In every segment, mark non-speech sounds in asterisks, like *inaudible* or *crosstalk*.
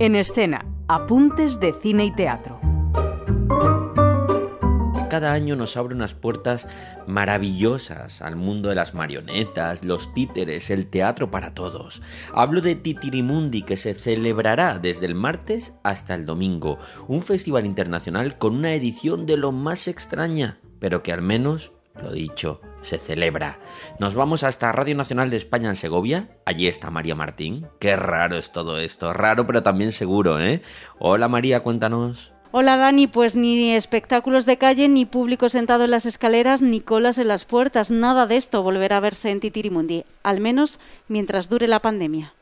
En escena, apuntes de cine y teatro. Cada año nos abre unas puertas maravillosas al mundo de las marionetas, los títeres, el teatro para todos. Hablo de Titirimundi que se celebrará desde el martes hasta el domingo, un festival internacional con una edición de lo más extraña, pero que al menos, lo dicho, se celebra. Nos vamos hasta Radio Nacional de España en Segovia. Allí está María Martín. Qué raro es todo esto. Raro pero también seguro, ¿eh? Hola María, cuéntanos. Hola Dani, pues ni espectáculos de calle, ni público sentado en las escaleras, ni colas en las puertas. Nada de esto volverá a verse en Titirimundi, al menos mientras dure la pandemia.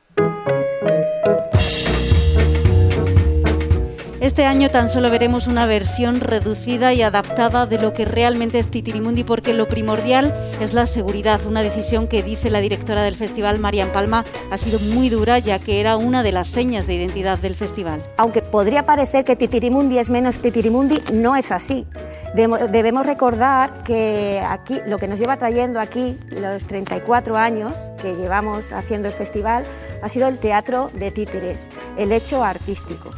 Este año tan solo veremos una versión reducida y adaptada de lo que realmente es Titirimundi porque lo primordial es la seguridad, una decisión que dice la directora del festival, Marian Palma, ha sido muy dura ya que era una de las señas de identidad del festival. Aunque podría parecer que Titirimundi es menos Titirimundi, no es así. Debemos recordar que aquí lo que nos lleva trayendo aquí los 34 años que llevamos haciendo el festival ha sido el teatro de títeres, el hecho artístico.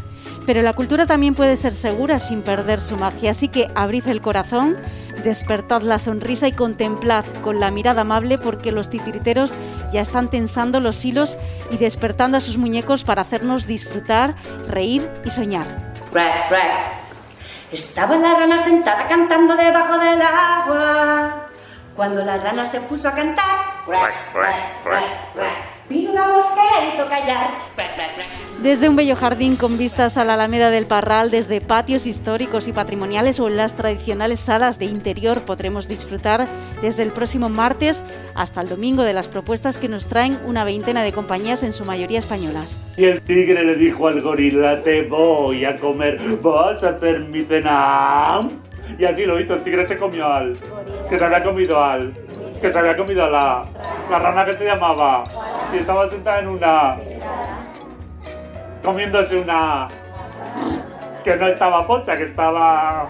Pero la cultura también puede ser segura sin perder su magia, así que abrid el corazón, despertad la sonrisa y contemplad con la mirada amable porque los titiriteros ya están tensando los hilos y despertando a sus muñecos para hacernos disfrutar, reír y soñar. Estaba la rana sentada cantando debajo del agua. Cuando la rana se puso a cantar, vino una mosca y la hizo callar. Desde un bello jardín con vistas a la Alameda del Parral, desde patios históricos y patrimoniales o en las tradicionales salas de interior podremos disfrutar desde el próximo martes hasta el domingo de las propuestas que nos traen una veintena de compañías en su mayoría españolas. Y el tigre le dijo al gorila, te voy a comer, vas a hacer mi cena. Y así lo hizo, el tigre se comió al, que se había comido al, que se había comido a la, la rana que se llamaba, y estaba sentada en una comiéndose una que no estaba pocha, que estaba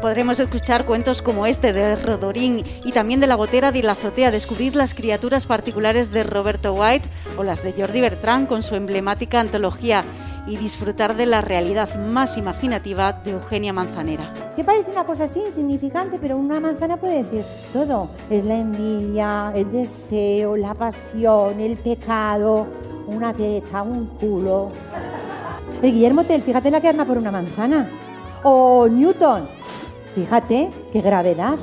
Podremos escuchar cuentos como este de Rodorín y también de La Gotera de la Azotea, descubrir las criaturas particulares de Roberto White o las de Jordi Bertrand con su emblemática antología y disfrutar de la realidad más imaginativa de Eugenia Manzanera. Que parece una cosa así insignificante, pero una manzana puede decir todo. Es la envidia, el deseo, la pasión, el pecado, una teta, un culo. El Guillermo Tell, fíjate la que arma por una manzana. O Newton, fíjate qué gravedad.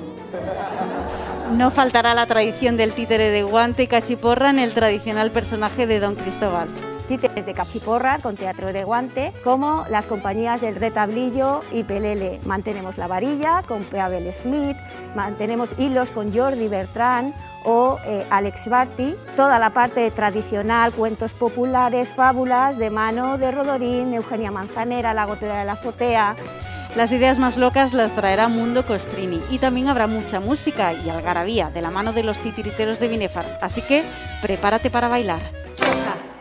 No faltará la tradición del títere de guante y cachiporra en el tradicional personaje de Don Cristóbal títeres de cachiporra con teatro de guante, como las compañías del Retablillo y Pelele. Mantenemos la varilla con Peabel Smith, mantenemos hilos con Jordi Bertrand o eh, Alex Barty, toda la parte tradicional, cuentos populares, fábulas de mano de Rodorín, Eugenia Manzanera, La Gotera de la Azotea. Las ideas más locas las traerá Mundo Costrini y también habrá mucha música y algarabía de la mano de los titiriteros de Binefar, así que prepárate para bailar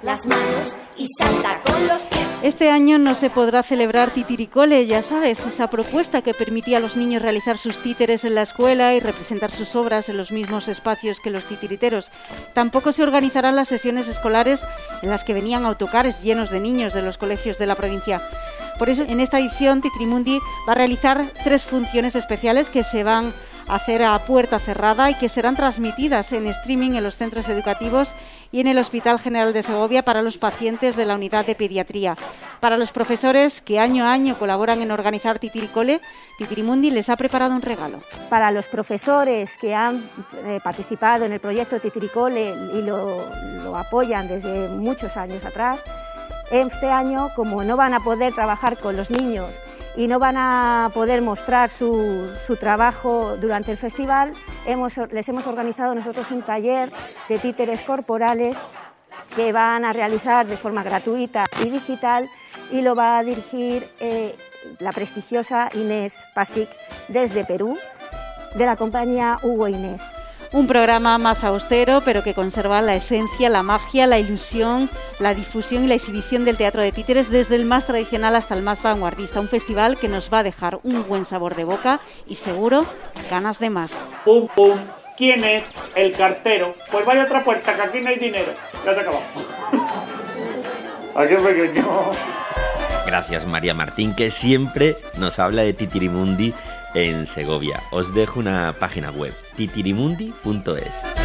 las manos y salta con los pies. Este año no se podrá celebrar Titiricole, ya sabes, esa propuesta que permitía a los niños realizar sus títeres en la escuela y representar sus obras en los mismos espacios que los titiriteros. Tampoco se organizarán las sesiones escolares en las que venían autocares llenos de niños de los colegios de la provincia. Por eso, en esta edición, Titrimundi va a realizar tres funciones especiales que se van a hacer a puerta cerrada y que serán transmitidas en streaming en los centros educativos y en el Hospital General de Segovia para los pacientes de la unidad de pediatría. Para los profesores que año a año colaboran en organizar Titiricole, Titirimundi les ha preparado un regalo. Para los profesores que han eh, participado en el proyecto Titiricole y lo, lo apoyan desde muchos años atrás, este año, como no van a poder trabajar con los niños y no van a poder mostrar su, su trabajo durante el festival, hemos, les hemos organizado nosotros un taller de títeres corporales que van a realizar de forma gratuita y digital y lo va a dirigir eh, la prestigiosa Inés Pasic desde Perú, de la compañía Hugo Inés. Un programa más austero, pero que conserva la esencia, la magia, la ilusión, la difusión y la exhibición del teatro de títeres desde el más tradicional hasta el más vanguardista. Un festival que nos va a dejar un buen sabor de boca y seguro ganas de más. Pum, pum. ¿Quién es el cartero? Pues vaya a otra puerta, que aquí no hay dinero. Ya se acabó. *laughs* ¡Ay, qué pequeño! Gracias María Martín, que siempre nos habla de Titirimundi en Segovia. Os dejo una página web, titirimundi.es.